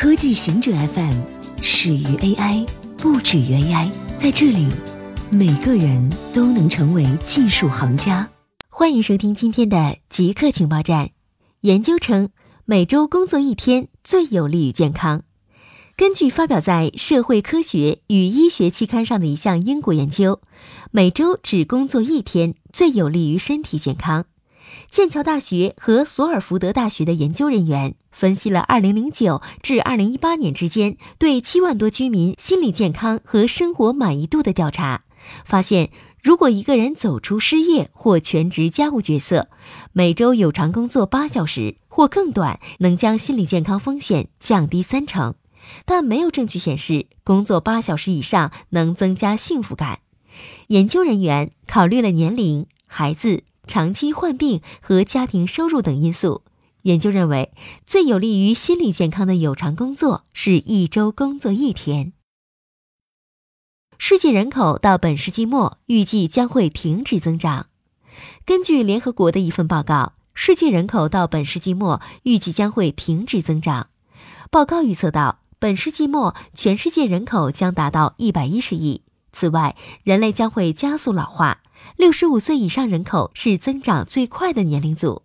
科技行者 FM 始于 AI，不止于 AI。在这里，每个人都能成为技术行家。欢迎收听今天的极客情报站。研究称，每周工作一天最有利于健康。根据发表在《社会科学与医学》期刊上的一项英国研究，每周只工作一天最有利于身体健康。剑桥大学和索尔福德大学的研究人员分析了2009至2018年之间对7万多居民心理健康和生活满意度的调查，发现，如果一个人走出失业或全职家务角色，每周有偿工作八小时或更短，能将心理健康风险降低三成。但没有证据显示工作八小时以上能增加幸福感。研究人员考虑了年龄、孩子。长期患病和家庭收入等因素，研究认为最有利于心理健康的有偿工作是一周工作一天。世界人口到本世纪末预计将会停止增长。根据联合国的一份报告，世界人口到本世纪末预计将会停止增长。报告预测到，本世纪末全世界人口将达到一百一十亿。此外，人类将会加速老化。六十五岁以上人口是增长最快的年龄组。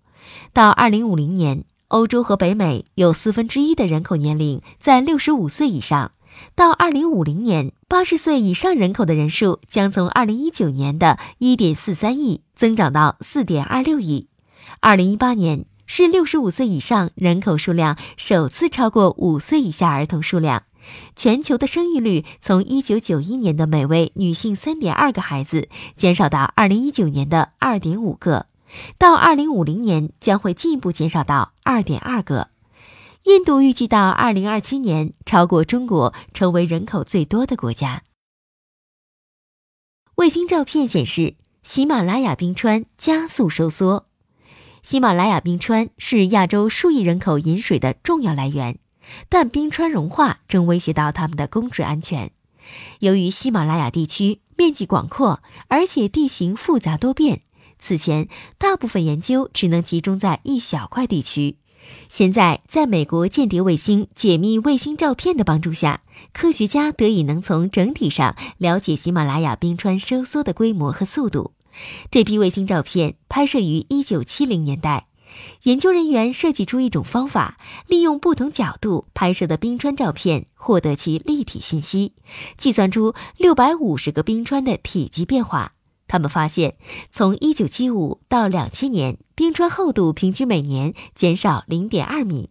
到二零五零年，欧洲和北美有四分之一的人口年龄在六十五岁以上。到二零五零年，八十岁以上人口的人数将从二零一九年的一点四三亿增长到四点二六亿。二零一八年是六十五岁以上人口数量首次超过五岁以下儿童数量。全球的生育率从1991年的每位女性3.2个孩子减少到2019年的2.5个，到2050年将会进一步减少到2.2个。印度预计到2027年超过中国，成为人口最多的国家。卫星照片显示，喜马拉雅冰川加速收缩。喜马拉雅冰川是亚洲数亿人口饮水的重要来源。但冰川融化正威胁到他们的供水安全。由于喜马拉雅地区面积广阔，而且地形复杂多变，此前大部分研究只能集中在一小块地区。现在，在美国间谍卫星解密卫星照片的帮助下，科学家得以能从整体上了解喜马拉雅冰川收缩的规模和速度。这批卫星照片拍摄于1970年代。研究人员设计出一种方法，利用不同角度拍摄的冰川照片，获得其立体信息，计算出六百五十个冰川的体积变化。他们发现，从一九七五到两千年，冰川厚度平均每年减少零点二米；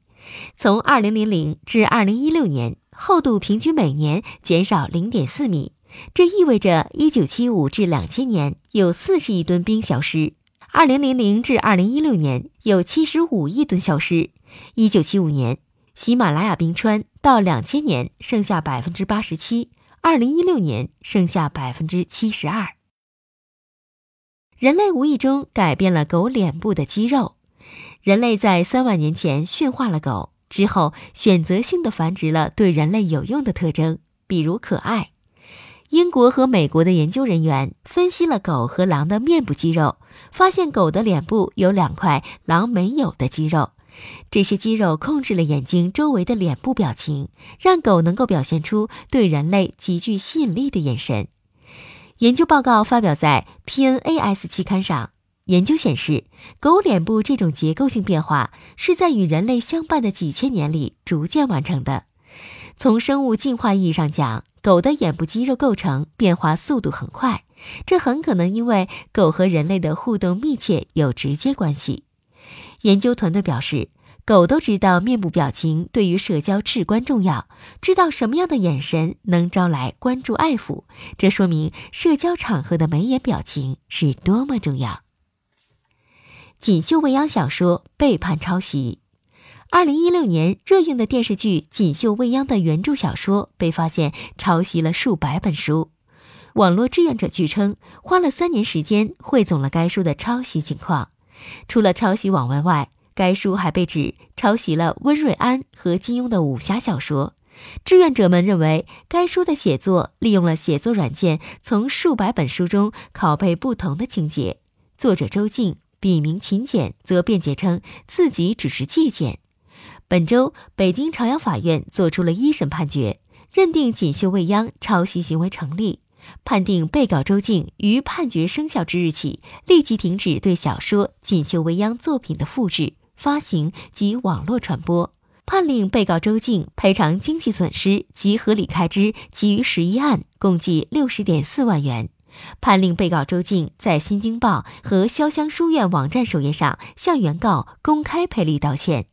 从二零零零至二零一六年，厚度平均每年减少零点四米。这意味着一九七五至两千年有四十亿吨冰消失。二零零零至二零一六年有七十五亿吨消失。一九七五年，喜马拉雅冰川到两千年剩下百分之八十七，二零一六年剩下百分之七十二。人类无意中改变了狗脸部的肌肉。人类在三万年前驯化了狗之后，选择性的繁殖了对人类有用的特征，比如可爱。英国和美国的研究人员分析了狗和狼的面部肌肉，发现狗的脸部有两块狼没有的肌肉，这些肌肉控制了眼睛周围的脸部表情，让狗能够表现出对人类极具吸引力的眼神。研究报告发表在 PNAS 期刊上。研究显示，狗脸部这种结构性变化是在与人类相伴的几千年里逐渐完成的。从生物进化意义上讲，狗的眼部肌肉构成变化速度很快，这很可能因为狗和人类的互动密切有直接关系。研究团队表示，狗都知道面部表情对于社交至关重要，知道什么样的眼神能招来关注爱抚，这说明社交场合的眉眼表情是多么重要。锦绣未央小说背叛抄袭。二零一六年热映的电视剧《锦绣未央》的原著小说被发现抄袭了数百本书，网络志愿者据称花了三年时间汇总了该书的抄袭情况。除了抄袭网文外，该书还被指抄袭了温瑞安和金庸的武侠小说。志愿者们认为，该书的写作利用了写作软件，从数百本书中拷贝不同的情节。作者周静笔名秦简则辩解称自己只是借鉴。本周，北京朝阳法院作出了一审判决，认定锦绣未央抄袭行为成立，判定被告周静于判决生效之日起立即停止对小说《锦绣未央》作品的复制、发行及网络传播，判令被告周静赔偿经济损失及合理开支其余十一案共计六十点四万元。判令被告周静在《新京报》和潇湘书院网站首页上向原告公开赔礼道歉。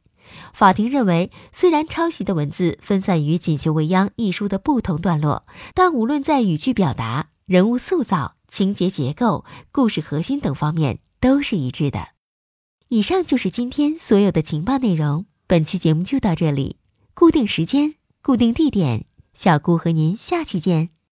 法庭认为，虽然抄袭的文字分散于《锦绣未央》一书的不同段落，但无论在语句表达、人物塑造、情节结构、故事核心等方面都是一致的。以上就是今天所有的情报内容。本期节目就到这里，固定时间，固定地点，小顾和您下期见。